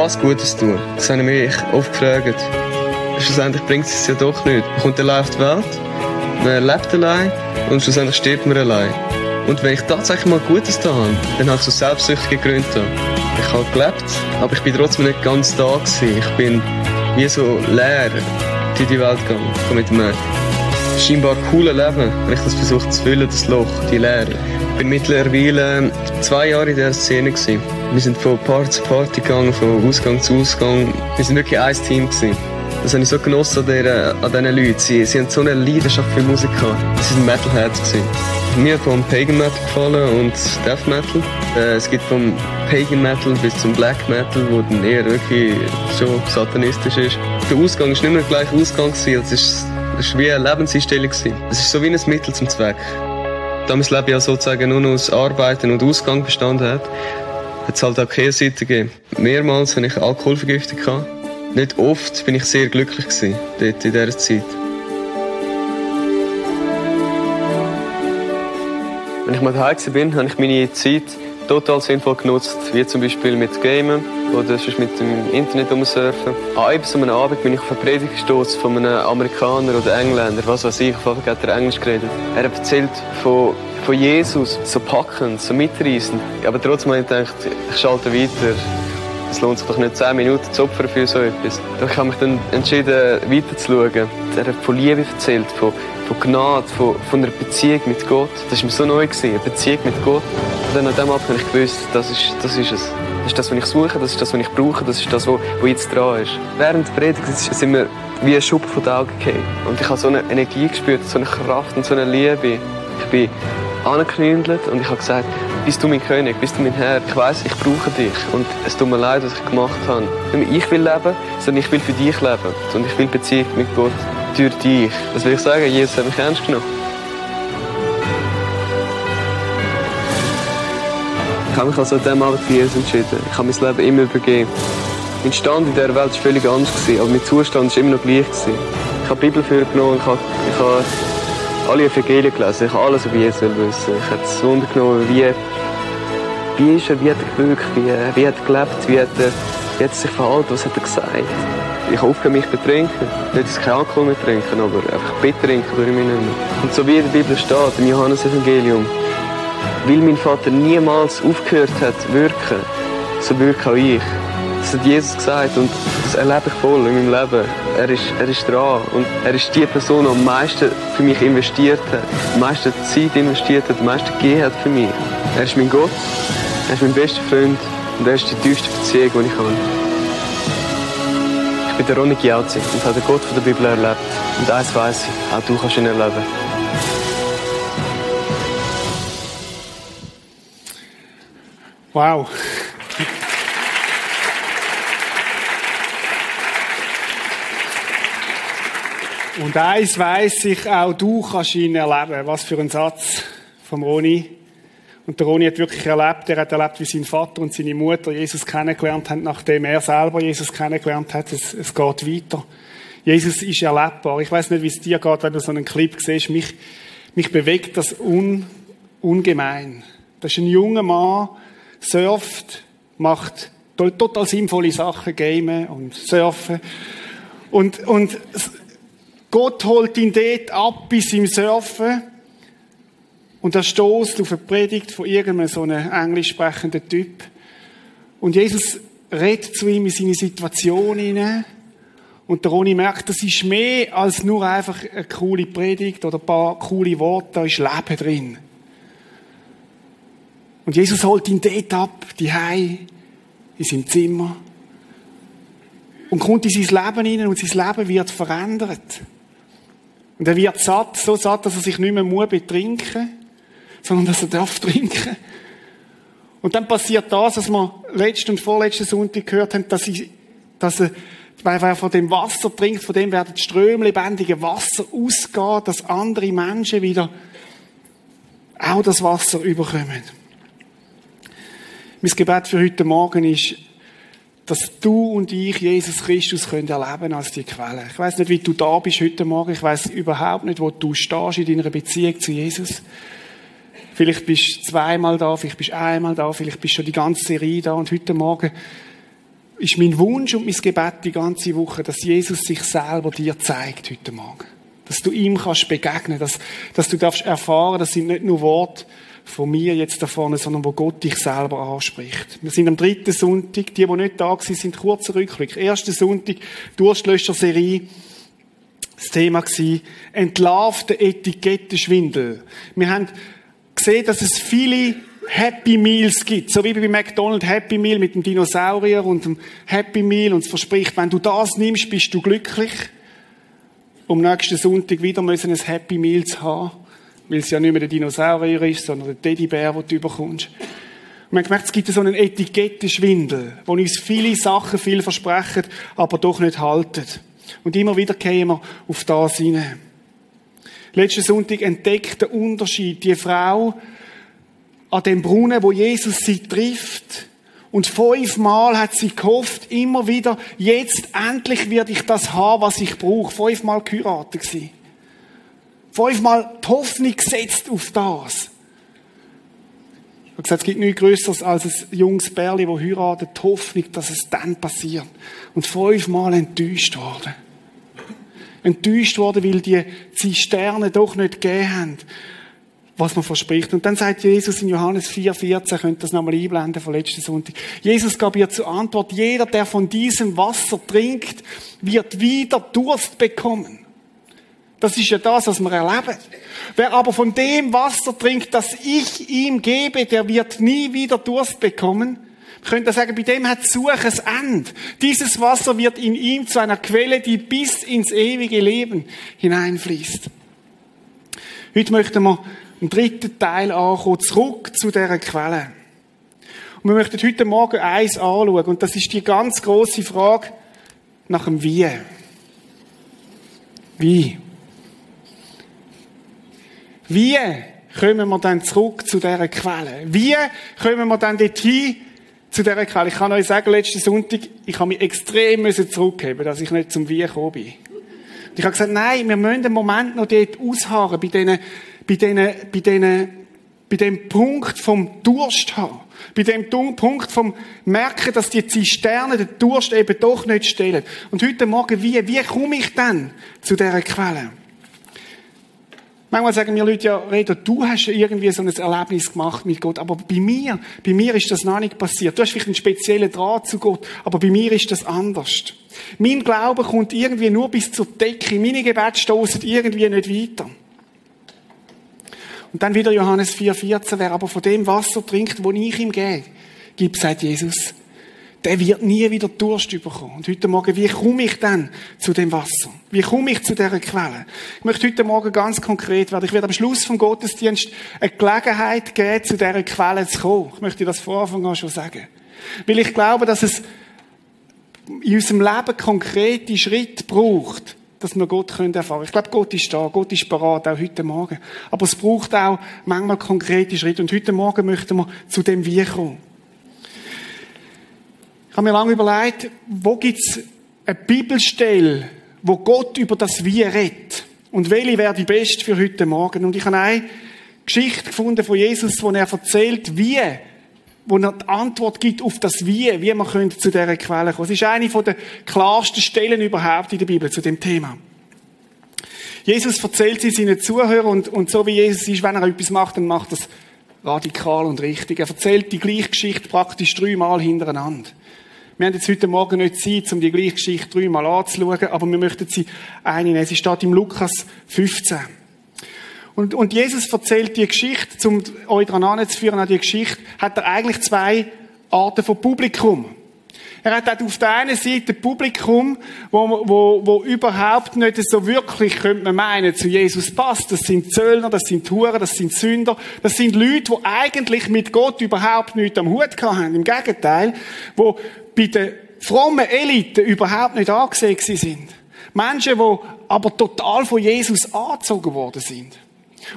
was Gutes tun? Das habe ich mich oft gefragt. Schlussendlich bringt es ja doch nicht. Man kommt allein auf die Welt, man lebt allein und schlussendlich stirbt man allein. Und wenn ich tatsächlich mal Gutes da habe, dann habe ich so selbstsüchtige Gründe. Ich habe gelebt, aber ich bin trotzdem nicht ganz da gewesen. Ich bin wie so leer durch die Welt gegangen. Mit einem scheinbar coolen Leben, wenn ich das versuche zu füllen, das Loch, die Leere. Ich bin mittlerweile zwei Jahre in dieser Szene gewesen. Wir sind von Party zu Party gegangen, von Ausgang zu Ausgang. Wir sind wirklich ein Team gewesen. Das habe ich so genossen an, diesen Leuten. Sie, sie haben so eine Leidenschaft für Musik gehabt. Sie sind Metalheads. Mir hat vom Pagan Metal gefallen und Death Metal. Äh, es gibt vom Pagan Metal bis zum Black Metal, wo dann eher wirklich schon satanistisch ist. Der Ausgang ist nicht mehr gleich Ausgang. Es war wie eine Lebenseinstellung. Es ist so wie ein Mittel zum Zweck. Da mein Leben ja sozusagen nur aus Arbeiten und Ausgang bestanden hat, es halt auch Kehrseite gegeben. Mehrmals hatte ich Alkoholvergiftung. Nicht oft bin ich sehr glücklich gewesen, dort in dieser Zeit. Wenn ich mal daheim bin, habe ich meine Zeit total sinnvoll genutzt, wie zum Beispiel mit Gamen oder sonst mit dem Internet umsurfen. An einem Abend bin ich auf eine Predigt gestoßen von einem Amerikaner oder Engländer, was weiß ich, auf jeden Fall hat er Englisch geredet. Er erzählt von, von Jesus, so packend, so mitreißend. Aber trotzdem habe ich gedacht, ich schalte weiter. Es lohnt sich doch nicht, 10 Minuten zu opfern für so etwas. Ich habe mich dann entschieden, weiterzuschauen. Er hat von Liebe erzählt, von, von Gnade, von, von einer Beziehung mit Gott. Das war mir so neu, gewesen, eine Beziehung mit Gott. Und dann an dem Abend habe ich gewusst, das ist, das ist es. Das ist das, was ich suche, das ist das, was ich brauche, das ist das, was, jetzt dran ist. Während der Predigt sind wir wie ein Schuppen von den Augen gefallen. Und ich habe so eine Energie gespürt, so eine Kraft und so eine Liebe. Ich bin angeknündelt und ich habe gesagt, bist du mein König, bist du mein Herr. Ich weiß, ich brauche dich und es tut mir leid, was ich gemacht habe. Nicht ich will leben, sondern ich will für dich leben und ich will Beziehung mit Gott durch dich. Das will ich sagen, Jesus hat mich ernst genommen. Ich habe mich also an diesem Abend für Jesus entschieden. Ich habe mein Leben immer übergeben. Mein Stand in dieser Welt war völlig anders, aber mein Zustand war immer noch gleich. Ich habe die Bibel für genommen, ich habe, ich habe alle Evangelien gelesen, ich habe alles über Jesus wissen. Ich habe es Wunder genommen, wie, wie ist er, wie hat er gewirkt, wie, wie hat er gelebt, wie hat er, wie hat er sich verhalten, was hat er gesagt. Ich habe aufgehört, mich zu betrinken. Nicht, dass ich keinen Alkohol mehr trinken, aber einfach betrinken ich mich nicht mehr. Und so wie in der Bibel steht, im Johannes-Evangelium, weil mein Vater niemals aufgehört hat zu wirken, so wirke auch ich. Das hat Jesus gesagt und das erlebe ich voll in meinem Leben. Er ist, er ist dran und er ist die Person, die am meisten für mich investiert hat, am meisten Zeit investiert hat, am meisten gegeben hat für mich. Er ist mein Gott, er ist mein bester Freund und er ist die tiefste Beziehung, die ich habe. Ich bin der Ronny Giauzi und habe den Gott von der Bibel erlebt. Und eins weiss ich, auch du kannst ihn erleben. Wow. Und eins weiss ich, auch du kannst ihn erleben. Was für ein Satz vom Roni. Und der Roni hat wirklich erlebt, er hat erlebt, wie sein Vater und seine Mutter Jesus kennengelernt haben, nachdem er selber Jesus kennengelernt hat. Es, es geht weiter. Jesus ist erlebbar. Ich weiß nicht, wie es dir geht, wenn du so einen Clip siehst. Mich, mich bewegt das un, ungemein. Das ist ein junger Mann, surft, macht total sinnvolle Sachen, gamen und surfen. Und, und Gott holt ihn dort ab bis im Surfen. Und er stoßt auf eine Predigt von irgendeinem so einem englisch sprechenden Typ. Und Jesus redet zu ihm in seine Situation hinein. Und der Ronny merkt, das ist mehr als nur einfach eine coole Predigt oder ein paar coole Worte, da ist Leben drin. Und Jesus holt ihn dort ab, die Hei in seinem Zimmer. Und kommt in sein Leben hinein und sein Leben wird verändert. Und er wird satt, so satt, dass er sich nicht mehr muss betrinken, sondern dass er darf trinken. Und dann passiert das, was wir letzten und vorletzten Sonntag gehört haben, dass, ich, dass er, weil er von dem Wasser trinkt, von dem werden Ströme lebendige Wasser ausgehen, dass andere Menschen wieder auch das Wasser überkommen. Mein Gebet für heute Morgen ist, dass du und ich Jesus Christus können erleben als die Quelle. Ich weiß nicht, wie du da bist heute Morgen. Ich weiß überhaupt nicht, wo du stehst in deiner Beziehung zu Jesus. Vielleicht bist du zweimal da, vielleicht bist du einmal da, vielleicht bist du schon die ganze Serie da und heute Morgen ist mein Wunsch und mein Gebet die ganze Woche, dass Jesus sich selber dir zeigt heute Morgen. Dass du ihm kannst begegnen, dass, dass du darfst erfahren, das sind nicht nur Worte von mir jetzt da vorne, sondern wo Gott dich selber anspricht. Wir sind am dritten Sonntag, die, die nicht da waren, sind kurzer Rückblick. Erster Sonntag, Durstlöscher-Serie. Das Thema war, entlarvte Etikettenschwindel. Wir haben gesehen, dass es viele Happy Meals gibt. So wie bei McDonald's Happy Meal mit dem Dinosaurier und dem Happy Meal und es verspricht, wenn du das nimmst, bist du glücklich. Um nächsten Sonntag wieder müssen ein Happy Meal zu haben, weil es ja nicht mehr der Dinosaurier ist, sondern der Teddybär, den du bekommst. Und man hat gemerkt, es gibt so einen Etikettenschwindel, wo uns viele Sachen viel versprechen, aber doch nicht halten. Und immer wieder gehen wir auf das hinein. Letzten Sonntag entdeckt der Unterschied. Die Frau, an dem Brunnen, wo Jesus sie trifft. Und fünfmal hat sie gehofft, immer wieder, jetzt endlich werde ich das haben, was ich brauche. Fünfmal geheiratet sie. Fünfmal die Hoffnung gesetzt auf das. Ich habe gesagt, es gibt nichts Größeres als ein junges Bärli, das heiratet, die Hoffnung, dass es dann passiert. Und fünfmal enttäuscht worden. Enttäuscht worden, weil die Zisterne doch nicht gegeben haben was man verspricht. Und dann sagt Jesus in Johannes 4,14, könnt das nochmal einblenden von letzten Sonntag. Jesus gab ihr zur Antwort, jeder, der von diesem Wasser trinkt, wird wieder Durst bekommen. Das ist ja das, was wir erleben. Wer aber von dem Wasser trinkt, das ich ihm gebe, der wird nie wieder Durst bekommen. Wir können sagen, bei dem hat Suche ein Ende. Dieses Wasser wird in ihm zu einer Quelle, die bis ins ewige Leben hineinfließt. Heute möchten wir im dritten Teil ankommen, zurück zu dieser Quelle. Und wir möchten heute Morgen eins anschauen, und das ist die ganz große Frage nach dem Wie. Wie? Wie kommen wir dann zurück zu dieser Quelle? Wie kommen wir dann dorthin, zu dieser Quelle? Ich kann euch sagen, letzten Sonntag, ich habe mich extrem zurückheben dass ich nicht zum Wie gekommen bin. Und ich habe gesagt, nein, wir müssen einen Moment noch dort ausharren, bei diesen bei, denen, bei, denen, bei dem Punkt vom Durst haben. Bei dem Punkt vom Merken, dass die Zisterne den Durst eben doch nicht stellen. Und heute Morgen, wie, wie komme ich dann zu dieser Quelle? Manchmal sagen mir Leute, ja, Reda, du hast irgendwie so ein Erlebnis gemacht mit Gott, aber bei mir, bei mir ist das noch nicht passiert. Du hast vielleicht einen speziellen Draht zu Gott, aber bei mir ist das anders. Mein Glaube kommt irgendwie nur bis zur Decke. Meine Gebete stoßen irgendwie nicht weiter. Und dann wieder Johannes 4,14, wer aber von dem Wasser trinkt, wo ich ihm gebe, gibt, sagt Jesus, der wird nie wieder Durst bekommen. Und heute Morgen, wie komme ich dann zu dem Wasser? Wie komme ich zu dieser Quelle? Ich möchte heute Morgen ganz konkret werden. Ich werde am Schluss vom Gottesdienst eine Gelegenheit geben, zu dieser Quelle zu kommen. Ich möchte das vor Anfang an schon sagen. Weil ich glaube, dass es in unserem Leben konkrete Schritte braucht, dass wir Gott können erfahren. Ich glaube, Gott ist da, Gott ist bereit, auch heute Morgen. Aber es braucht auch manchmal konkrete Schritte. Und heute Morgen möchten wir zu dem Wie kommen. Ich habe mir lange überlegt, wo gibt es eine Bibelstelle, wo Gott über das Wie redet? Und welche wäre die beste für heute Morgen? Und ich habe eine Geschichte gefunden von Jesus, wo er erzählt, wie wo er die Antwort gibt auf das Wie, wie man könnte zu dieser Quelle kommen. Es ist eine der klarsten Stellen überhaupt in der Bibel zu dem Thema. Jesus erzählt sie seinen Zuhörern und, und so wie Jesus ist, wenn er etwas macht, dann macht er es radikal und richtig. Er erzählt die gleiche Geschichte praktisch dreimal hintereinander. Wir haben jetzt heute Morgen nicht Zeit, um die gleiche Geschichte dreimal anzuschauen, aber wir möchten sie einnehmen. Sie steht im Lukas 15. Und, und Jesus erzählt die Geschichte, um euch daran anzuführen an die Geschichte, hat er eigentlich zwei Arten von Publikum. Er hat auf der einen Seite Publikum, wo, wo, wo überhaupt nicht so wirklich, könnte man meinen, zu Jesus passt. Das sind Zöllner, das sind Huren, das sind Sünder. Das sind Leute, die eigentlich mit Gott überhaupt nichts am Hut haben. Im Gegenteil, wo bei den frommen Eliten überhaupt nicht angesehen sind. Menschen, die aber total von Jesus angezogen worden sind.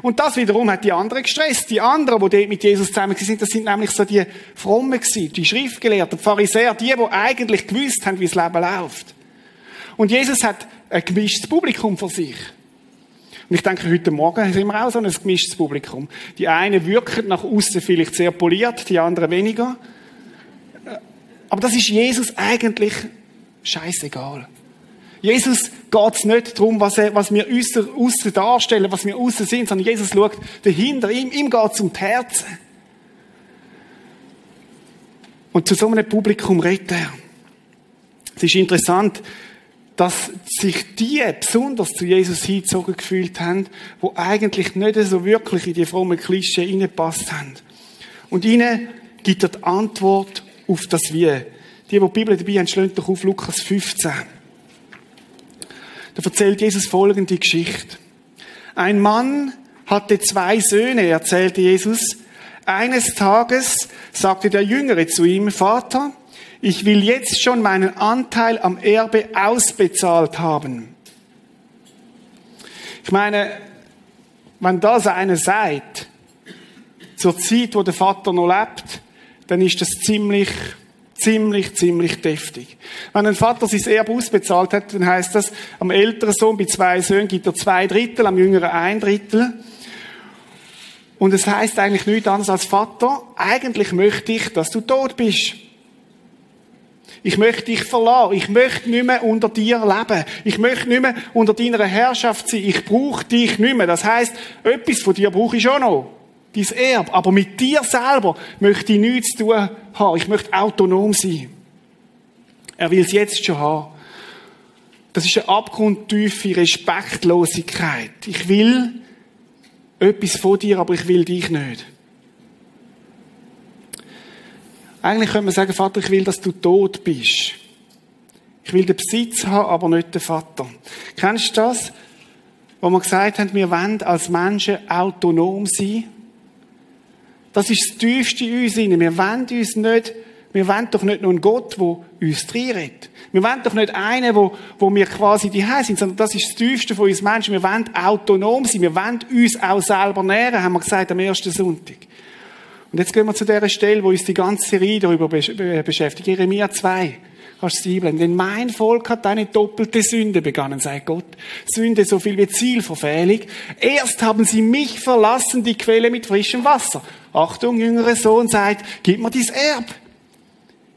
Und das wiederum hat die anderen gestresst. Die anderen, die dort mit Jesus zusammen sind, das sind nämlich so die Frommen die Schriftgelehrten, die Pharisäer, die, die eigentlich gewusst haben, wie das Leben läuft. Und Jesus hat ein gemischtes Publikum für sich. Und ich denke, heute Morgen sind wir auch so ein gemischtes Publikum. Die einen wirken nach außen vielleicht sehr poliert, die anderen weniger. Aber das ist Jesus eigentlich scheißegal. Jesus geht es nicht darum, was, er, was wir aussen darstellen, was wir aussen sind, sondern Jesus schaut dahinter. Ihm, ihm geht es um die Herzen. Und zu so einem Publikum redet er. Es ist interessant, dass sich die besonders zu Jesus hingezogen gefühlt haben, wo eigentlich nicht so wirklich in die frommen Klischee hineingepasst haben. Und ihnen gibt er die Antwort auf das Wie. Die, die die Bibel dabei haben, schlönt doch auf Lukas 15. Da erzählt Jesus folgende Geschichte. Ein Mann hatte zwei Söhne, erzählte Jesus. Eines Tages sagte der Jüngere zu ihm, Vater, ich will jetzt schon meinen Anteil am Erbe ausbezahlt haben. Ich meine, wenn das einer sagt, zur Zeit, wo der Vater noch lebt, dann ist das ziemlich, ziemlich, ziemlich deftig. Wenn ein Vater sein Erbe ausbezahlt hat, dann heißt das, am älteren Sohn bei zwei Söhnen gibt er zwei Drittel, am jüngeren ein Drittel. Und es heißt eigentlich nichts anderes als Vater, eigentlich möchte ich, dass du tot bist. Ich möchte dich verlassen. Ich möchte nicht mehr unter dir leben. Ich möchte nicht mehr unter deiner Herrschaft sein. Ich brauche dich nicht mehr. Das heißt, etwas von dir brauche ich schon noch. Dein Erb. Aber mit dir selber möchte ich nichts zu tun haben. Ich möchte autonom sein. Er will es jetzt schon haben. Das ist eine abgrundtiefe Respektlosigkeit. Ich will etwas von dir, aber ich will dich nicht. Eigentlich könnte man sagen, Vater, ich will, dass du tot bist. Ich will den Besitz haben, aber nicht den Vater. Kennst du das? Wo wir gesagt haben, wir wollen als Menschen autonom sein. Das ist das Tiefste in uns. Wir wollen uns nicht, wir wollen doch nicht nur einen Gott, der uns reinredet. Wir wollen doch nicht einen, wo, wo wir quasi die sind, sondern das ist das Tiefste von uns Menschen. Wir wollen autonom sein. Wir wollen uns auch selber nähren, haben wir gesagt am ersten Sonntag. Und jetzt gehen wir zu der Stelle, wo uns die ganze Serie darüber beschäftigt. Jeremia 2. Kannst du sie Denn mein Volk hat eine doppelte Sünde begangen, sagt Gott. Sünde so viel wie Zielverfehlung. Erst haben sie mich verlassen, die Quelle mit frischem Wasser. Achtung, jüngerer Sohn sagt, gib mir dies Erb.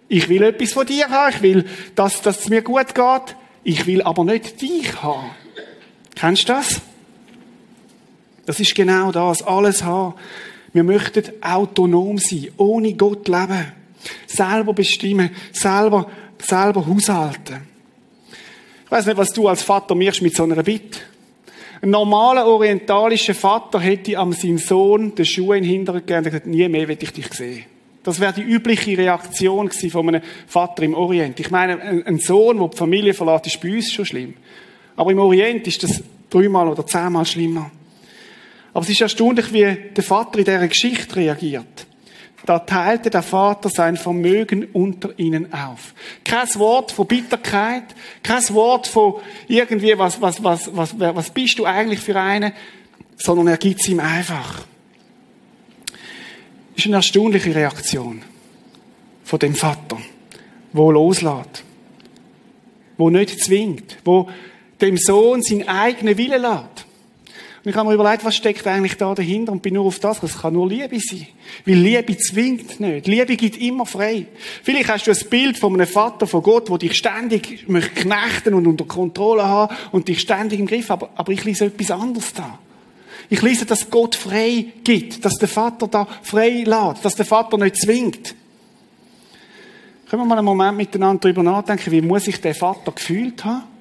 Ich will etwas von dir haben. Ich will, dass, dass es mir gut geht. Ich will aber nicht dich haben. Kennst du das? Das ist genau das. Alles haben. Wir möchten autonom sein, ohne Gott leben. Selber bestimmen, selber, selber haushalten. Ich weiß nicht, was du als Vater machst mit so einer Bitte. Ein normaler orientalischer Vater hätte am seinen Sohn den Schuh in den Hintern gegeben und gesagt, nie mehr will ich dich sehen. Das wäre die übliche Reaktion von einem Vater im Orient. Ich meine, ein Sohn, der die Familie verlässt, ist bei uns schon schlimm. Aber im Orient ist das dreimal oder zehnmal schlimmer. Aber es ist erstaunlich, wie der Vater in dieser Geschichte reagiert. Da teilte der Vater sein Vermögen unter ihnen auf. Kein Wort von Bitterkeit, kein Wort von irgendwie, was, was, was, was, was bist du eigentlich für einen, sondern er gibt es ihm einfach. Das ist eine erstaunliche Reaktion von dem Vater, wo loslässt, wo nicht zwingt, wo dem Sohn seinen eigenen Willen lässt. Und ich habe mir überlegt, was steckt eigentlich da dahinter und bin nur auf das, es kann nur Liebe sein. Weil Liebe zwingt nicht. Liebe gibt immer frei. Vielleicht hast du ein Bild von einem Vater, von Gott, der dich ständig möchte knechten und unter Kontrolle haben und dich ständig im Griff, aber, aber ich lese etwas anderes da. Ich lese, dass Gott frei gibt, dass der Vater da frei lässt, dass der Vater nicht zwingt. Können wir mal einen Moment miteinander darüber nachdenken, wie muss sich der Vater gefühlt haben?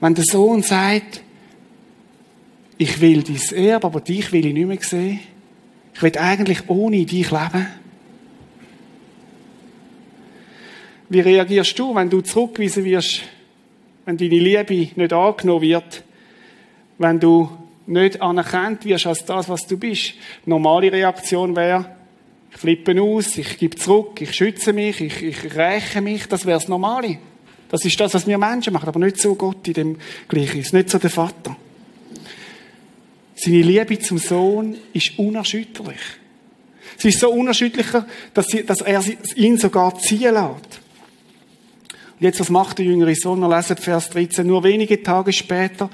Wenn der Sohn sagt, ich will dein Erbe, aber dich will ich nicht mehr sehen. Ich will eigentlich ohne dich leben. Wie reagierst du, wenn du zurückgewiesen wirst, wenn deine Liebe nicht angenommen wird, wenn du nicht anerkannt wirst als das, was du bist? Normale Reaktion wäre, ich flippe aus, ich gebe zurück, ich schütze mich, ich, ich räche mich, das wäre das Normale. Das ist das, was wir Menschen machen, aber nicht so Gott in dem Gleichnis, nicht so der Vater. Seine Liebe zum Sohn ist unerschütterlich. Sie ist so unerschütterlicher, dass, sie, dass er ihn sogar ziehen lässt. Und jetzt, was macht der jüngere Sohn? Wir lesen Vers 13. Nur wenige Tage später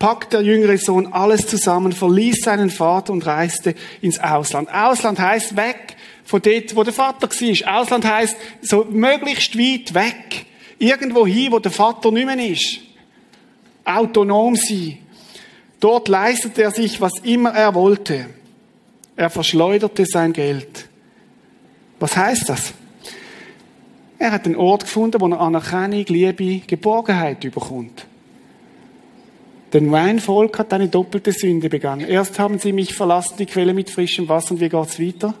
packt der jüngere Sohn alles zusammen, verließ seinen Vater und reiste ins Ausland. Ausland heißt weg von dort, wo der Vater war. Ausland heisst, so möglichst weit weg. Irgendwo hin, wo der Vater nicht mehr ist. Autonom sein. Dort leistete er sich, was immer er wollte. Er verschleuderte sein Geld. Was heißt das? Er hat einen Ort gefunden, wo er Anerkennung, Liebe, Geborgenheit überkommt. Denn mein Volk hat eine doppelte Sünde begangen. Erst haben sie mich verlassen, die Quelle mit frischem Wasser. Und wie geht's weiter?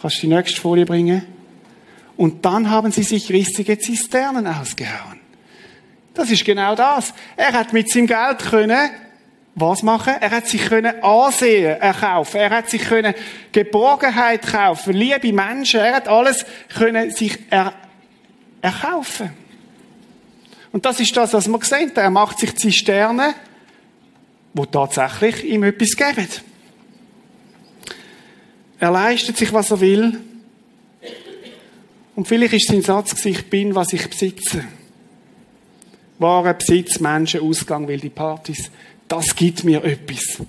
Kannst du die nächste Folie bringen? Und dann haben sie sich rissige Zisternen ausgehauen. Das ist genau das. Er hat mit seinem Geld können was machen? Er hat sich können Ansehen erkaufen. Er hat sich können Geborgenheit kaufen, liebe Menschen. Er hat alles können sich er erkaufen. Und das ist das, was wir haben. Er macht sich Zisternen, wo tatsächlich ihm etwas geben. Er leistet sich, was er will. Und vielleicht ist sein Satz, ich bin, was ich besitze. Wahre Besitz, Menschen, Ausgang, wilde Partys. Das gibt mir etwas.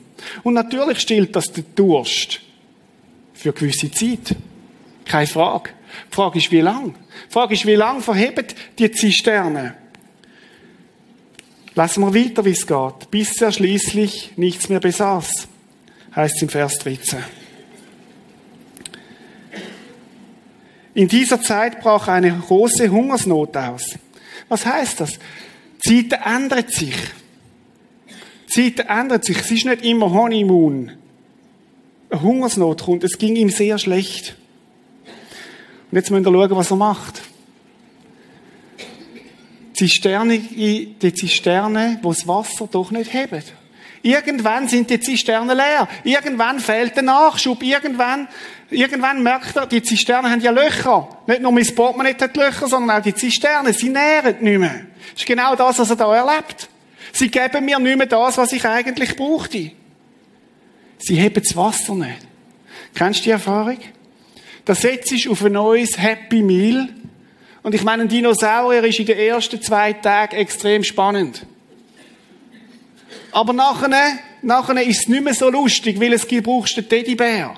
Und natürlich stillt das den Durst. Für gewisse Zeit. Keine Frage. Die Frage ist, wie lang? Die Frage ist, wie lang verheben die Zisterne? Lassen wir weiter, wie es geht. Bis er schließlich nichts mehr besaß. Heißt im Vers 13. In dieser Zeit brach eine große Hungersnot aus. Was heißt das? Die Zeit ändert sich. Die Zeit ändert sich. Es ist nicht immer Honeymoon. Eine Hungersnot kommt. Es ging ihm sehr schlecht. Und jetzt müssen wir schauen, was er macht. Zisterne, die Zisterne, wo das Wasser doch nicht hebt. Irgendwann sind die Zisternen leer. Irgendwann fehlt der Nachschub. Irgendwann, irgendwann merkt er, die Zisternen haben ja Löcher. Nicht nur mein Portemonnaie hat Löcher, sondern auch die Zisternen. Sie nähren nicht mehr. Das ist genau das, was er da erlebt. Sie geben mir nicht mehr das, was ich eigentlich brauchte. Sie heben das Wasser nicht. Kennst du die Erfahrung? Da setzt du auf ein neues Happy Meal. Und ich meine, ein Dinosaurier ist in den ersten zwei Tagen extrem spannend. Aber nachher, nachher ist es nicht mehr so lustig, weil es brauchst den Teddybär.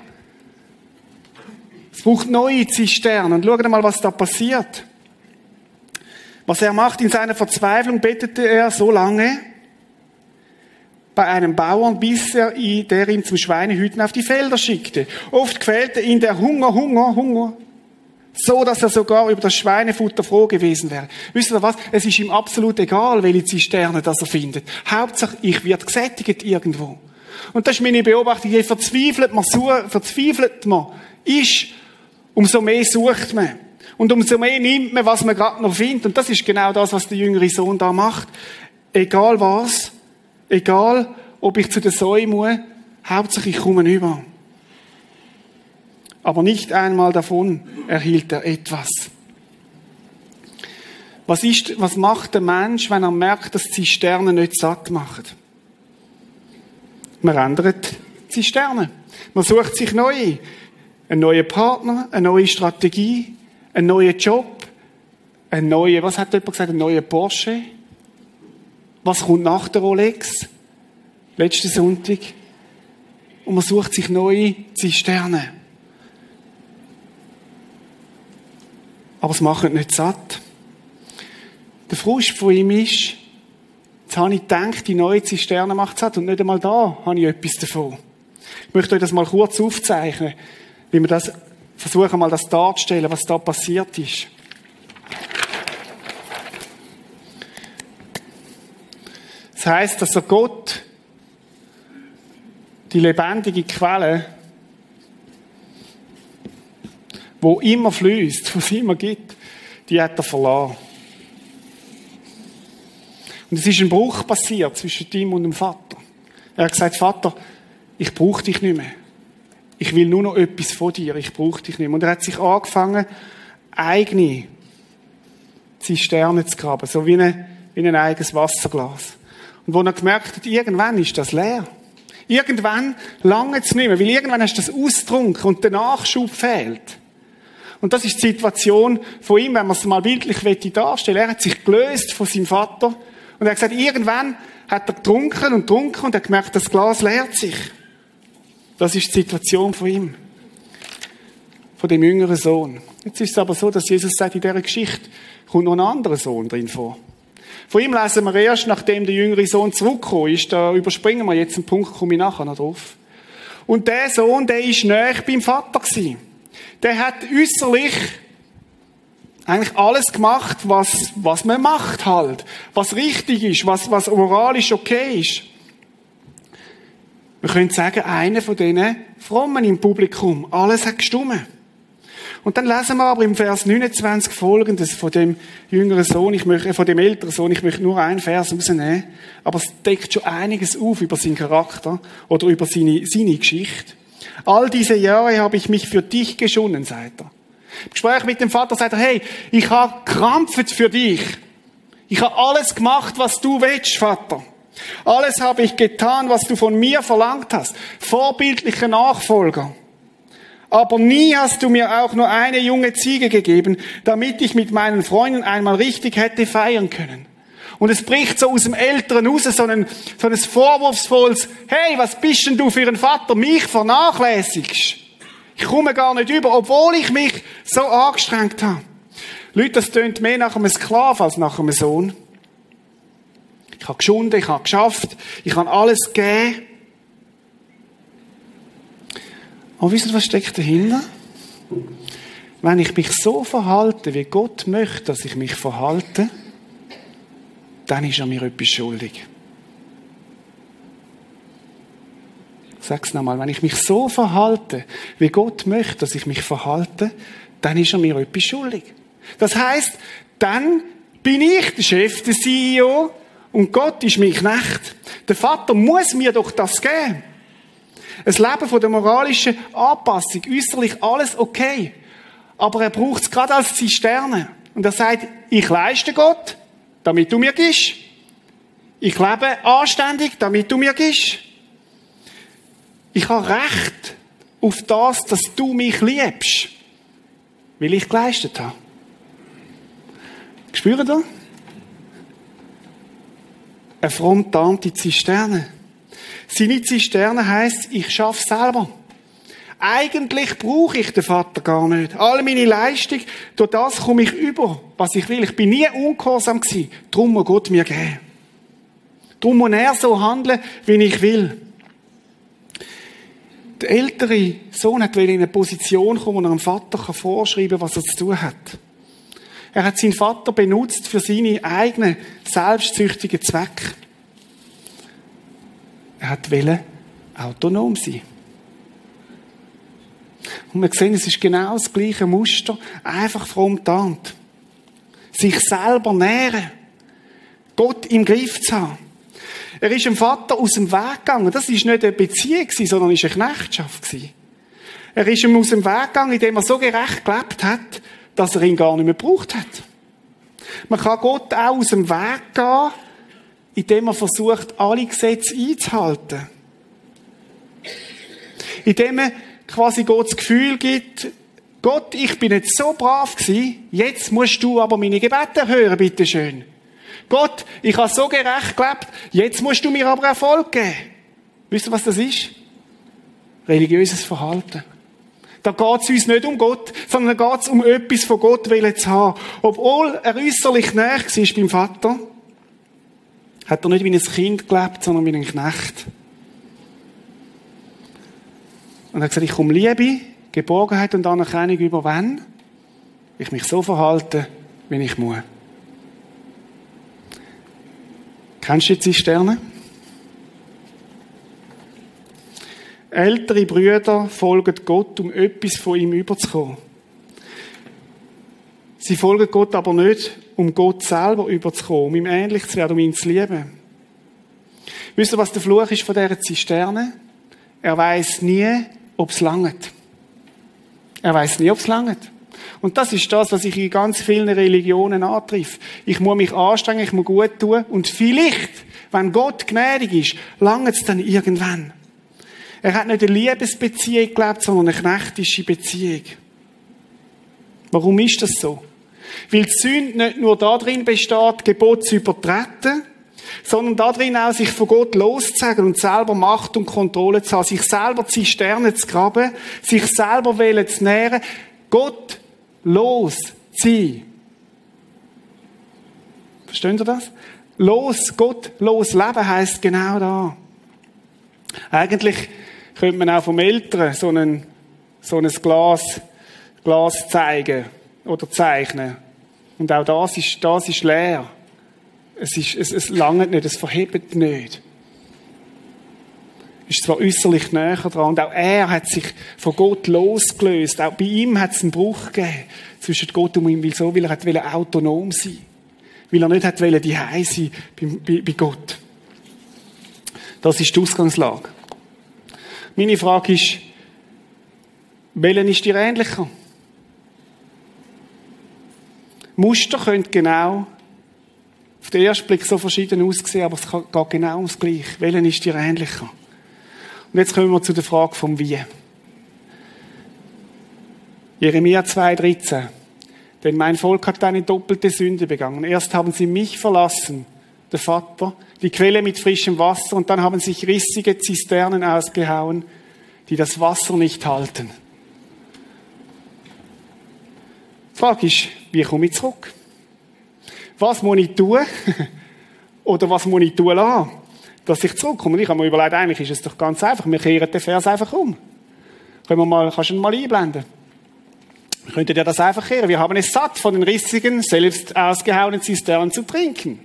Es braucht neue Zisternen. Und schau mal, was da passiert. Was er macht in seiner Verzweiflung, betete er so lange bei einem Bauern, bis er der ihn zum Schweinehüten auf die Felder schickte. Oft quälte ihn der Hunger, Hunger, Hunger, so dass er sogar über das Schweinefutter froh gewesen wäre. Wisst ihr was? Es ist ihm absolut egal, welche Zisterne das er findet. Hauptsache, ich werde gesättigt irgendwo. Und das ist meine Beobachtung. Je verzweifelt man, verzweifelt man ist, umso mehr sucht man. Und umso mehr nimmt man, was man gerade noch findet. Und das ist genau das, was der jüngere Sohn da macht. Egal was, egal ob ich zu der Säue muss, Hauptsache ich komme über. Aber nicht einmal davon erhielt er etwas. Was, ist, was macht der Mensch, wenn er merkt, dass die Sterne nicht satt machen? Man ändert die Sterne. Man sucht sich neue. Einen neuen Partner, eine neue Strategie, einen neuen Job, einen neuen, was hat jemand gesagt, einen neuen Porsche? Was kommt nach der Rolex? Letzten Sonntag. Und man sucht sich neue Zisterne. Aber es macht nicht satt. Der Frust von ihm ist, jetzt habe ich gedacht, die neue Zisterne macht satt und nicht einmal da habe ich etwas davon. Ich möchte euch das mal kurz aufzeichnen, wie wir das versuchen, mal das darzustellen, was da passiert ist. Das heißt, dass er Gott, die lebendige Quelle, wo immer fließt, wo es immer gibt, die hat er verloren. Und es ist ein Bruch passiert zwischen ihm und dem Vater. Er hat gesagt, Vater, ich brauche dich nicht mehr. Ich will nur noch etwas von dir. Ich brauche dich nicht mehr. Und er hat sich angefangen, eigene Zisterne zu graben. So wie, eine, wie ein eigenes Wasserglas. Und wo er gemerkt hat, irgendwann ist das leer. Irgendwann lange es nicht mehr, weil irgendwann hast du das ausgetrunken und der Nachschub fehlt. Und das ist die Situation von ihm, wenn man es mal bildlich darstellen Er hat sich gelöst von seinem Vater und er hat gesagt, irgendwann hat er getrunken und getrunken und er hat gemerkt, das Glas leert sich. Das ist die Situation von ihm. von dem jüngeren Sohn. Jetzt ist es aber so, dass Jesus sagt, in dieser Geschichte kommt noch ein anderer Sohn drin vor. Von ihm lesen wir erst, nachdem der jüngere Sohn zurückgekommen ist. Da überspringen wir jetzt einen Punkt, komme ich nachher noch drauf. Und der Sohn, der ist näher beim Vater gewesen. Der hat äußerlich eigentlich alles gemacht, was, was man macht halt. Was richtig ist, was, was moralisch okay ist. Wir können sagen, einer von diesen Frommen im Publikum. Alles hat gestummen. Und dann lesen wir aber im Vers 29 folgendes von dem jüngeren Sohn, ich möchte, äh, von dem älteren Sohn, ich möchte nur einen Vers rausnehmen, aber es deckt schon einiges auf über seinen Charakter oder über seine, seine Geschichte. All diese Jahre habe ich mich für dich geschunden, sagt er. Im Gespräch mit dem Vater sagt er, hey, ich habe krampft für dich. Ich habe alles gemacht, was du willst, Vater. Alles habe ich getan, was du von mir verlangt hast. Vorbildliche Nachfolger. Aber nie hast du mir auch nur eine junge Ziege gegeben, damit ich mit meinen Freunden einmal richtig hätte feiern können. Und es bricht so aus dem Älteren raus, so ein, so ein vorwurfsvolles, hey, was bist denn du für ein Vater, mich vernachlässigst? Ich komme gar nicht über, obwohl ich mich so angestrengt habe. Leute, das tönt mehr nach einem Sklav als nach einem Sohn. Ich habe geschunden, ich habe geschafft, ich habe alles gegeben. Aber wisst ihr, was steckt dahinter? Wenn ich mich so verhalte, wie Gott möchte, dass ich mich verhalte, dann ist er mir etwas schuldig. Sag's nochmal, wenn ich mich so verhalte, wie Gott möchte, dass ich mich verhalte, dann ist er mir etwas schuldig. Das heißt, dann bin ich der Chef, der CEO und Gott ist mein Knecht. Der Vater muss mir doch das geben. Ein Leben von der moralischen Anpassung, äußerlich alles okay. Aber er braucht es gerade als Zisterne. Und er sagt, ich leiste Gott, damit du mir gibst. Ich lebe anständig, damit du mir gibst. Ich habe Recht auf das, dass du mich liebst, weil ich geleistet habe. Spüren ihr? Eine frontante Zisterne. Seine Zisterne heisst, ich schaffe selber. Eigentlich brauche ich den Vater gar nicht. All meine Leistung, durch das komme ich über, was ich will. Ich bin nie ungehorsam gewesen. Darum muss Gott mir geben. Darum muss er so handeln, wie ich will. Der ältere Sohn hat in eine Position kommen, wo er dem Vater vorschreiben kann, was er zu tun hat. Er hat seinen Vater benutzt für seine eigenen selbstsüchtigen Zwecke. Er hat wollen autonom sein. Und wir sehen, es ist genau das gleiche Muster, einfach frontant. Sich selber nähren. Gott im Griff zu haben. Er ist dem Vater aus dem Weg gegangen. Das ist nicht eine Beziehung, sondern ist eine Knechtschaft. Er ist ihm aus dem Weg gegangen, indem er so gerecht gelebt hat, dass er ihn gar nicht mehr gebraucht hat. Man kann Gott auch aus dem Weg gehen, indem er versucht, alle Gesetze einzuhalten. Indem er quasi Gott das Gefühl gibt, Gott, ich bin jetzt so brav gewesen, jetzt musst du aber meine Gebete hören, bitteschön. Gott, ich habe so gerecht gelebt, jetzt musst du mir aber Erfolg geben. Wisst ihr, was das ist? Religiöses Verhalten. Da geht es uns nicht um Gott, sondern da geht es um etwas von Gott zu haben. Obwohl er äußerlich näher war beim Vater, hat er nicht wie ein Kind gelebt, sondern wie ein Knecht. Und er hat gesagt, ich komme Liebe, Geborgenheit und Anerkennung über wenn ich mich so verhalte, wie ich muss. Kennst du die Zisterne? Ältere Brüder folgen Gott, um etwas von ihm überzukommen. Sie folgen Gott aber nicht, um Gott selber überzukommen, um ihm ähnlich zu werden, um ihn zu lieben. Wisst ihr, was der Fluch ist von dieser Zisterne? Er weiß nie, ob es langt. Er weiß nie, ob es langt. Und das ist das, was ich in ganz vielen Religionen antrifft. Ich muss mich anstrengen, ich muss gut tun. Und vielleicht, wenn Gott gnädig ist, langt es dann irgendwann. Er hat nicht eine Liebesbeziehung gelebt, sondern eine knechtische Beziehung. Warum ist das so? Weil die Sünde nicht nur darin besteht, Gebot zu übertreten, sondern darin auch, sich von Gott loszusagen und selber Macht und Kontrolle zu haben, sich selber Zisternen zu graben, sich selber wählen zu nähren, Gott los sein. Versteht ihr das? Los, Gott los leben heisst genau da. Eigentlich könnte man auch vom Eltern so ein, so ein Glas, Glas zeigen oder zeichnen. Und auch das ist, das ist leer. Es, ist, es, es langt nicht, es verhebt nicht. Ist zwar äußerlich näher dran, und auch er hat sich von Gott losgelöst. Auch bei ihm hat es einen Bruch gegeben zwischen Gott und ihm, weil so, weil er hat autonom sein weil er nicht hat die sein bei, bei, bei Gott. Das ist die Ausgangslage. Meine Frage ist, welchen ist dir ähnlicher? Muster können genau auf den ersten Blick so verschieden aussehen, aber es geht genau ums Gleiche. Welchen ist dir ähnlicher? Und jetzt kommen wir zu der Frage vom Wie. Jeremia 2,13. Denn mein Volk hat eine doppelte Sünde begangen. Erst haben sie mich verlassen, der Vater, die Quelle mit frischem Wasser, und dann haben sich rissige Zisternen ausgehauen, die das Wasser nicht halten. Die Frage ist, wie komme ich zurück? Was muss ich tun? Oder was muss ich tun lassen, dass ich zurückkomme? Und ich habe mir überlegt, eigentlich ist es doch ganz einfach. Wir kehren den Vers einfach um. Können wir mal, kannst du ihn mal einblenden? Könntet ihr das einfach kehren? Wir haben es satt, von den rissigen, selbst ausgehauenen Zisternen zu trinken.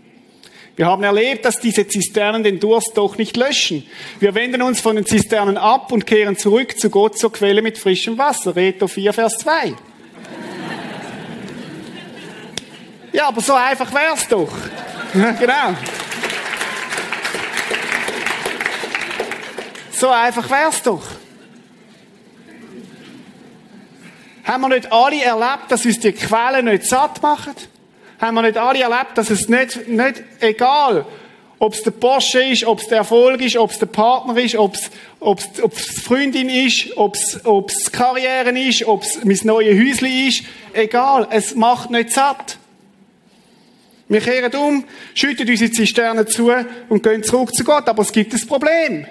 Wir haben erlebt, dass diese Zisternen den Durst doch nicht löschen. Wir wenden uns von den Zisternen ab und kehren zurück zu Gott zur Quelle mit frischem Wasser. Reto 4, Vers 2. Ja, aber so einfach wär's doch. genau. So einfach wär's doch. Haben wir nicht alle erlebt, dass uns die Quellen nicht satt machen? Haben wir nicht alle erlebt, dass es nicht, nicht egal, ob es der Porsche ist, ob es der Erfolg ist, ob es der Partner ist, ob es, ob es, ob es Freundin ist, ob es, ob es Karriere ist, ob es mein neues Häuschen ist. Egal, es macht nicht satt. Wir kehren um, schütten unsere Zisternen zu und gehen zurück zu Gott. Aber es gibt ein Problem.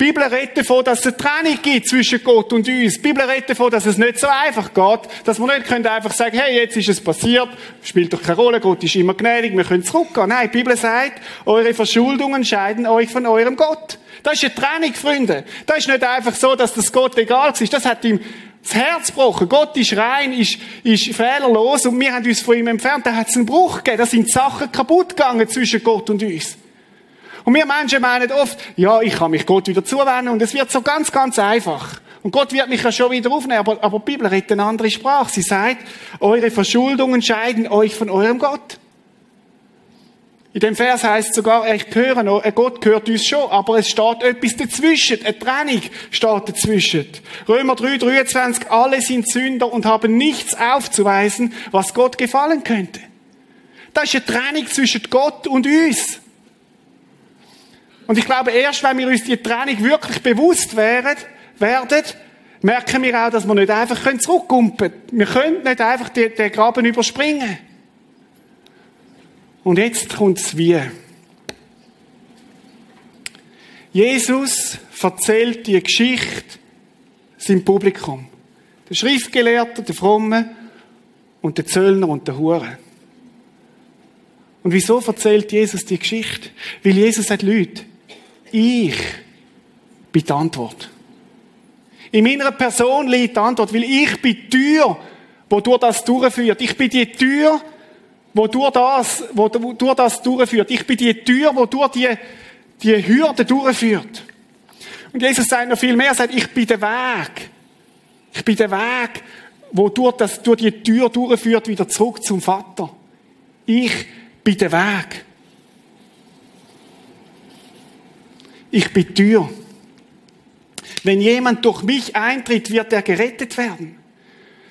Die Bibel redet davon, dass es eine Trennung gibt zwischen Gott und uns. Die Bibel redet davon, dass es nicht so einfach geht, dass wir nicht können einfach sagen, hey, jetzt ist es passiert, spielt doch keine Rolle, Gott ist immer gnädig, wir können zurückgehen. Nein, die Bibel sagt, eure Verschuldungen scheiden euch von eurem Gott. Das ist eine Trennung, Freunde. Das ist nicht einfach so, dass das Gott egal ist. Das hat ihm das Herz gebrochen. Gott ist rein, ist, ist fehlerlos und wir haben uns von ihm entfernt. Da hat es einen Bruch gegeben. Da sind Sachen kaputt gegangen zwischen Gott und uns. Und wir Menschen meinen oft, ja, ich kann mich Gott wieder zuwenden und es wird so ganz, ganz einfach. Und Gott wird mich ja schon wieder aufnehmen, aber, aber die Bibel redet eine andere Sprache. Sie sagt, eure Verschuldungen scheiden euch von eurem Gott. In dem Vers heißt sogar, ich höre noch, Gott gehört uns schon, aber es steht etwas dazwischen, eine Trennung steht dazwischen. Römer 3, 23, alle sind Sünder und haben nichts aufzuweisen, was Gott gefallen könnte. Das ist eine Trennung zwischen Gott und uns. Und ich glaube, erst wenn wir uns die Trennung wirklich bewusst werden, werden, merken wir auch, dass wir nicht einfach zurückkumpen können. Wir können nicht einfach den, den Graben überspringen. Und jetzt kommt es wie. Jesus erzählt die Geschichte seinem Publikum. Der Schriftgelehrte, der Fromme und der Zöllner und der Hure. Und wieso erzählt Jesus die Geschichte? Weil Jesus sagt, Leute, ich bin die Antwort. In meiner Person liegt die Antwort, weil ich bin die Tür, wo durch das durchführt. Ich bin die Tür, wo durch das, wo durch das durchführt. Ich bin die Tür, wo durch die, die Hürde durchführt. Und Jesus sagt noch viel mehr. Er sagt, ich bin der Weg. Ich bin der Weg, wo durch, das, durch die Tür durchführt, wieder zurück zum Vater. Ich bin der Weg. Ich bin Tür. Wenn jemand durch mich eintritt, wird er gerettet werden.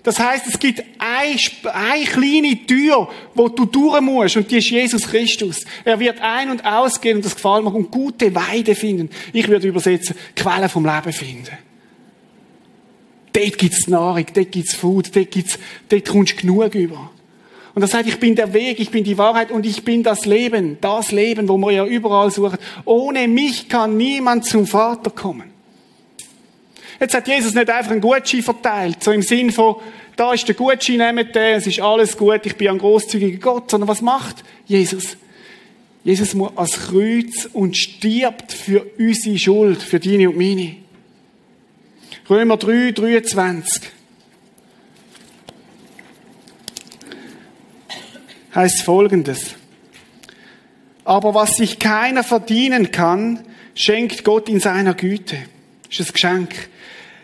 Das heißt, es gibt eine, eine kleine Tür, wo du durch musst, und die ist Jesus Christus. Er wird ein- und ausgehen, und das gefällt mir, und gute Weide finden. Ich würde übersetzen, Quelle vom Leben finden. Dort gibt's Nahrung, dort gibt's Food, dort gibt's, dort kommst du genug über. Und er sagt, ich bin der Weg, ich bin die Wahrheit und ich bin das Leben, das Leben, wo wir ja überall suchen. Ohne mich kann niemand zum Vater kommen. Jetzt hat Jesus nicht einfach einen Gutschein verteilt, so im Sinn von, da ist der Gutschein, nehmt den, es ist alles gut, ich bin ein großzügiger Gott, sondern was macht Jesus? Jesus muss ans Kreuz und stirbt für unsere Schuld, für deine und meine. Römer 3, 23. Heißt folgendes. Aber was sich keiner verdienen kann, schenkt Gott in seiner Güte. Das ist ein Geschenk.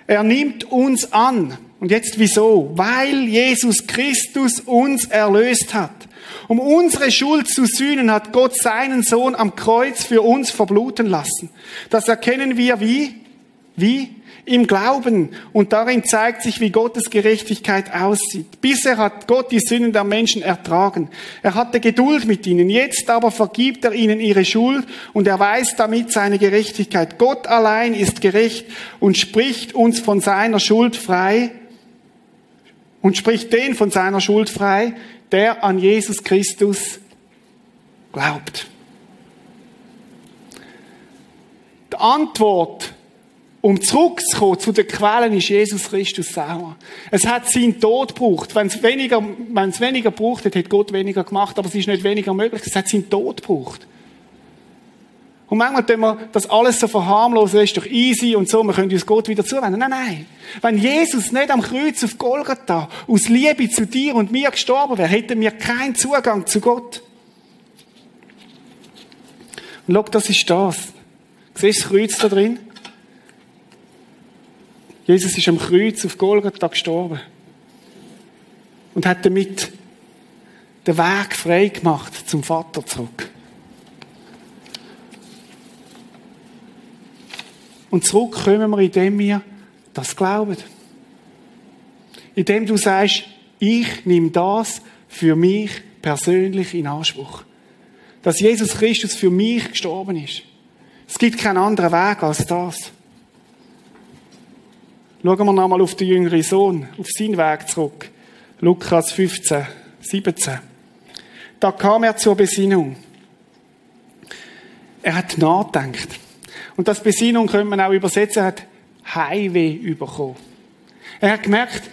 Er nimmt uns an. Und jetzt wieso? Weil Jesus Christus uns erlöst hat. Um unsere Schuld zu sühnen, hat Gott seinen Sohn am Kreuz für uns verbluten lassen. Das erkennen wir wie? Wie? Im Glauben. Und darin zeigt sich, wie Gottes Gerechtigkeit aussieht. Bisher hat Gott die Sünden der Menschen ertragen. Er hatte Geduld mit ihnen. Jetzt aber vergibt er ihnen ihre Schuld und erweist damit seine Gerechtigkeit. Gott allein ist gerecht und spricht uns von seiner Schuld frei und spricht den von seiner Schuld frei, der an Jesus Christus glaubt. Die Antwort, um zurückzukommen zu den Quellen, ist Jesus Christus selber. Es hat seinen Tod gebraucht. Wenn es weniger, wenn es weniger gebraucht hätte, hätte Gott weniger gemacht, aber es ist nicht weniger möglich. Es hat seinen Tod gebraucht. Und manchmal tun wir das alles so verharmlosen, ist doch easy und so, wir können uns Gott wieder zuwenden. Nein, nein. Wenn Jesus nicht am Kreuz auf Golgatha aus Liebe zu dir und mir gestorben wäre, hätten wir keinen Zugang zu Gott. Und schau, das ist das. Siehst du das Kreuz da drin? Jesus ist am Kreuz auf Golgatha gestorben. Und hat damit den Weg frei gemacht zum Vater zurück. Und zurück kommen wir, indem wir das glauben. Indem du sagst, ich nehme das für mich persönlich in Anspruch. Dass Jesus Christus für mich gestorben ist. Es gibt keinen anderen Weg als das. Schauen wir nochmal auf den jüngeren Sohn, auf seinen Weg zurück. Lukas 15, 17. Da kam er zur Besinnung. Er hat nachgedacht. Und das Besinnung könnte man auch übersetzen, er hat Heimweh bekommen. Er hat gemerkt,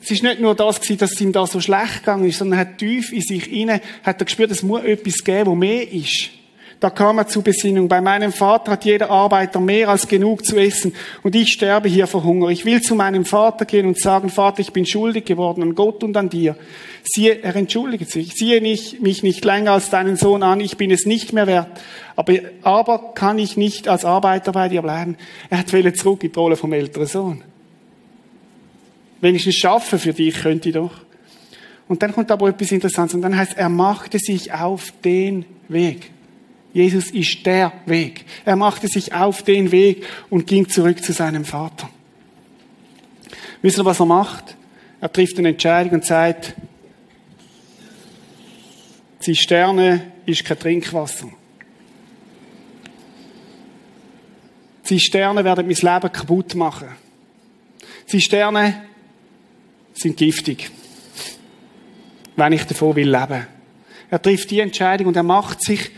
es ist nicht nur das gewesen, dass es ihm da so schlecht gegangen ist, sondern er hat tief in sich inne, hat er gespürt, es muss etwas geben, wo mehr ist. Da kam er zur Besinnung. Bei meinem Vater hat jeder Arbeiter mehr als genug zu essen und ich sterbe hier vor Hunger. Ich will zu meinem Vater gehen und sagen, Vater, ich bin schuldig geworden an Gott und an dir. Siehe, er entschuldigt sich. Siehe nicht, mich nicht länger als deinen Sohn an, ich bin es nicht mehr wert. Aber, aber kann ich nicht als Arbeiter bei dir bleiben? Er hat will zurück in die Rolle vom älteren Sohn. Es schaffe für dich, könnte ich doch. Und dann kommt aber etwas Interessantes. Und dann heißt, er machte sich auf den Weg. Jesus ist der Weg. Er machte sich auf den Weg und ging zurück zu seinem Vater. Wisst ihr, was er macht? Er trifft eine Entscheidung und sagt, Zisterne ist kein Trinkwasser. Zisterne werden mein Leben kaputt machen. Zisterne sind giftig, wenn ich davon will leben. Er trifft die Entscheidung und er macht sich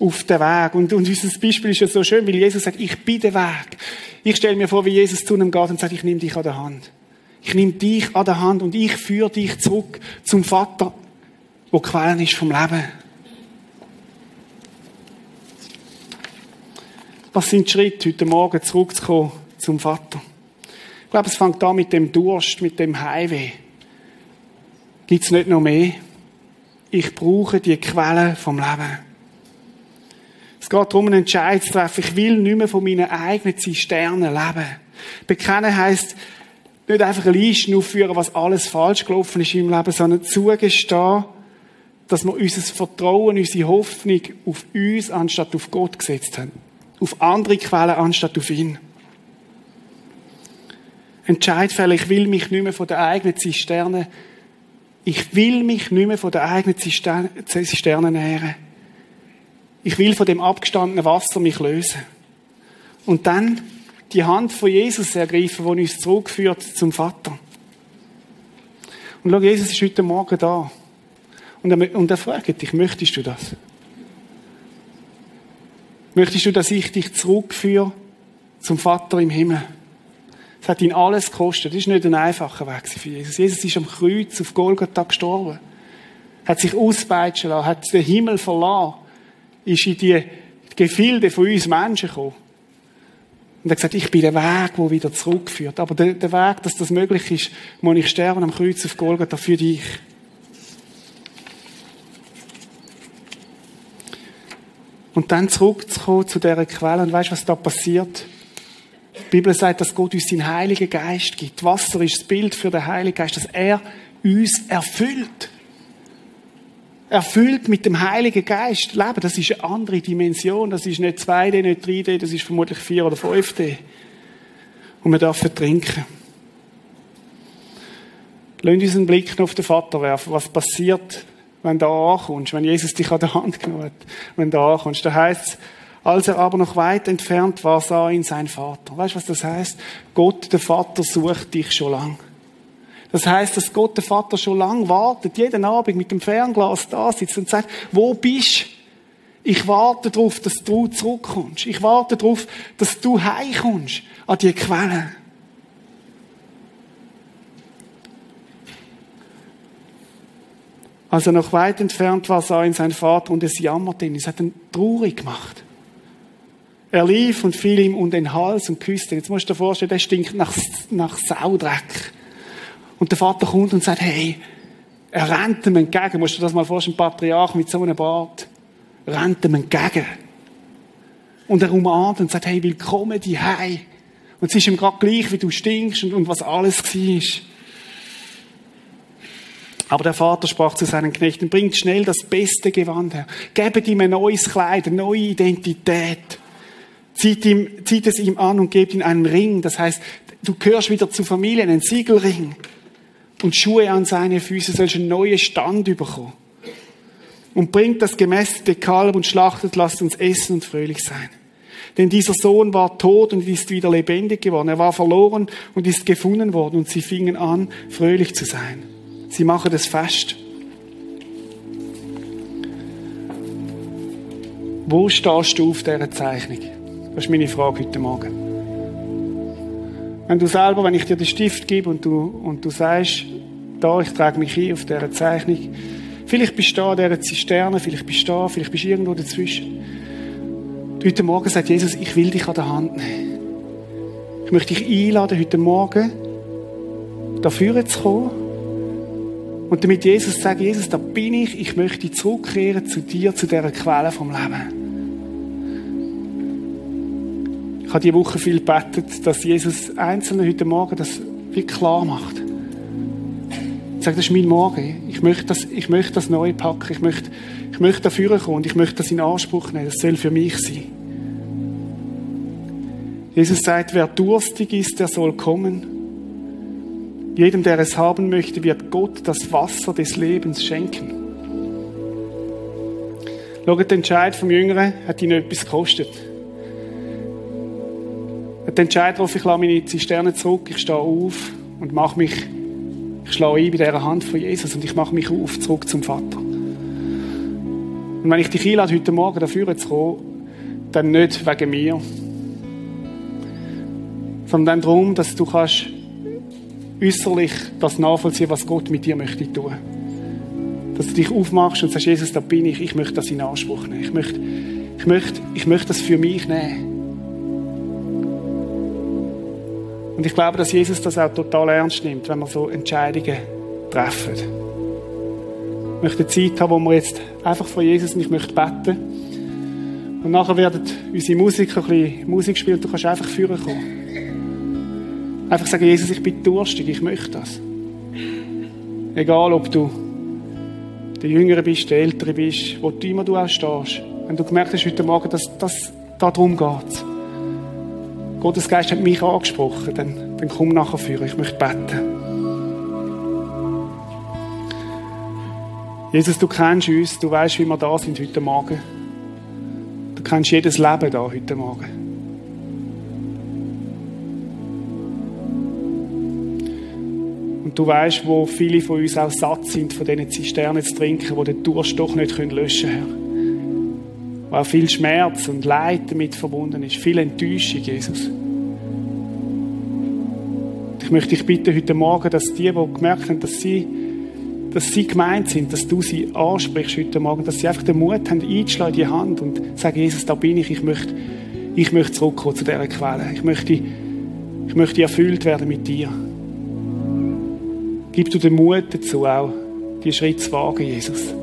auf den Weg. Und, und unser Beispiel ist ja so schön, weil Jesus sagt, ich bin der Weg. Ich stelle mir vor, wie Jesus zu einem geht und sagt, ich nehme dich an der Hand. Ich nehme dich an der Hand und ich führe dich zurück zum Vater, wo Quellen ist vom Leben. Was sind die Schritte, heute Morgen zurückzukommen zum Vater? Ich glaube, es fängt an mit dem Durst, mit dem Heimweh. Gibt es nicht noch mehr? Ich brauche die Quelle vom Leben. Es geht darum, einen Entscheid zu treffen. Ich will nicht mehr von meinen eigenen Zisternen leben. Bekennen heisst, nicht einfach eine Liste aufführen, was alles falsch gelaufen ist im Leben, sondern zugestehen, dass wir unser Vertrauen, unsere Hoffnung auf uns anstatt auf Gott gesetzt haben. Auf andere Quellen anstatt auf ihn. Entscheidfälle, ich will mich nicht mehr von der eigenen Zisterne, ich will mich nicht mehr von der eigenen Zisterne nähren. Ich will von dem abgestandenen Wasser mich lösen. Und dann die Hand von Jesus ergreifen, die uns zurückführt zum Vater. Und schau, Jesus ist heute Morgen da. Und er, und er fragt dich, möchtest du das? Möchtest du, dass ich dich zurückführe zum Vater im Himmel? Es hat ihn alles gekostet. Das ist nicht ein einfacher Weg für Jesus. Jesus ist am Kreuz auf Golgatha gestorben. Hat sich auspeitschen lassen, hat den Himmel verlassen, ist in die Gefilde von uns Menschen gekommen. Und er hat gesagt, ich bin der Weg, der wieder zurückführt. Aber der, der Weg, dass das möglich ist, muss ich sterben am Kreuz auf Golgatha für dich. Und dann zurückzukommen zu dieser Quelle. Und weißt du, was da passiert? Die Bibel sagt, dass Gott uns seinen Heiligen Geist gibt. Wasser ist das Bild für den Heiligen Geist, dass er uns erfüllt. Erfüllt mit dem Heiligen Geist leben, das ist eine andere Dimension. Das ist nicht 2D, nicht 3D, das ist vermutlich 4 oder 5D. Und wir dürfen trinken. Lass uns einen Blick noch auf den Vater werfen. Was passiert, wenn du ankommst, wenn Jesus dich an der Hand genommen hat, wenn du ankommst. Da heißt als er aber noch weit entfernt war, sah ihn sein Vater. Weißt du, was das heißt? Gott, der Vater, sucht dich schon lang. Das heißt, dass Gott, der Vater, schon lang wartet, jeden Abend mit dem Fernglas da sitzt und sagt, wo bist du? Ich warte darauf, dass du zurückkommst. Ich warte darauf, dass du heimkommst an die Quelle. Als er noch weit entfernt war, sah ihn sein Vater und es jammerte ihn. Es hat ihn traurig gemacht. Er lief und fiel ihm um den Hals und küsste. Jetzt musst du dir vorstellen, der stinkt nach, nach Saudreck. Und der Vater kommt und sagt, hey, er rennt ihm entgegen. Musst du das mal vorstellen, ein Patriarch mit so einem Bart. Rennt ihm entgegen. Und er umarmt und sagt, hey, willkommen die Hei. Und es ist ihm gerade gleich, wie du stinkst und, und was alles war. Aber der Vater sprach zu seinen Knechten, bringt schnell das beste Gewand her. Gebt ihm ein neues Kleid, eine neue Identität. Zieht, ihm, zieht es ihm an und gebt ihm einen Ring. Das heißt, du gehörst wieder zur Familie, einen Siegelring. Und Schuhe an seine Füße, sollst einen neuen Stand bekommen. Und bringt das gemästete Kalb und schlachtet, lasst uns essen und fröhlich sein. Denn dieser Sohn war tot und ist wieder lebendig geworden. Er war verloren und ist gefunden worden. Und sie fingen an, fröhlich zu sein. Sie machen es fest. Wo stehst du auf dieser Zeichnung? Das ist meine Frage heute Morgen. Wenn du selber, wenn ich dir den Stift gebe und du, und du sagst, da, ich trage mich ein auf dieser Zeichnung, vielleicht bist du da an dieser Zisterne, vielleicht bist du da, vielleicht bist du irgendwo dazwischen. Heute Morgen sagt Jesus, ich will dich an der Hand nehmen. Ich möchte dich einladen, heute Morgen dafür zu kommen und damit Jesus sagt, Jesus, da bin ich, ich möchte zurückkehren zu dir, zu dieser Quelle vom Leben. Ich habe diese Woche viel gebetet, dass Jesus Einzelne heute Morgen das wie klar macht. Ich sage, das ist mein Morgen. Ich möchte das, ich möchte das neu packen. Ich möchte, ich möchte dafür kommen und ich möchte das in Anspruch nehmen. Das soll für mich sein. Jesus sagt, wer durstig ist, der soll kommen. Jedem, der es haben möchte, wird Gott das Wasser des Lebens schenken. Schaut, der Entscheid vom Jüngeren hat ihn etwas gekostet. Entscheid darauf, ich lasse meine Zisterne zurück, ich stehe auf und mache mich, ich schlage ein bei dieser Hand von Jesus und ich mache mich auf, zurück zum Vater. Und wenn ich dich einlade, heute Morgen dafür zu kommen, dann nicht wegen mir, sondern darum, dass du kannst äußerlich das nachvollziehen, was Gott mit dir möchte tun. Dass du dich aufmachst und sagst, Jesus, da bin ich, ich möchte das in Anspruch nehmen. Ich möchte, ich möchte, ich möchte das für mich nehmen. Und ich glaube, dass Jesus das auch total ernst nimmt, wenn wir so Entscheidungen treffen. Ich möchte eine Zeit haben, wo wir jetzt einfach vor Jesus und ich möchte beten. Und nachher werden unsere Musiker ein bisschen Musik spielen. Du kannst einfach führen kommen. Einfach sagen, Jesus, ich bin durstig, ich möchte das. Egal, ob du der Jüngere bist, der Ältere bist, wo du immer du auch stehst. Wenn du gemerkt hast heute Morgen, dass das darum geht. Gottes Geist hat mich angesprochen, dann, dann komm nachher führen. Ich möchte beten. Jesus, du kennst uns, du weißt, wie wir da sind heute Morgen. Du kennst jedes Leben da heute Morgen. Und du weißt, wo viele von uns auch satt sind, von diesen Zisternen zu trinken, die den Durst doch nicht löschen können, Herr. Wo auch viel Schmerz und Leid damit verbunden ist, viel Enttäuschung, Jesus. Ich möchte dich bitten heute Morgen, dass die, die gemerkt haben, dass sie, dass sie gemeint sind, dass du sie ansprichst heute Morgen, dass sie einfach den Mut haben, einzuschlagen in die Hand und sagen, Jesus, da bin ich, ich möchte, ich möchte zurückkommen zu dieser Quelle. Ich möchte, ich möchte erfüllt werden mit dir. Gib du den Mut dazu auch, die Schritte zu wagen, Jesus.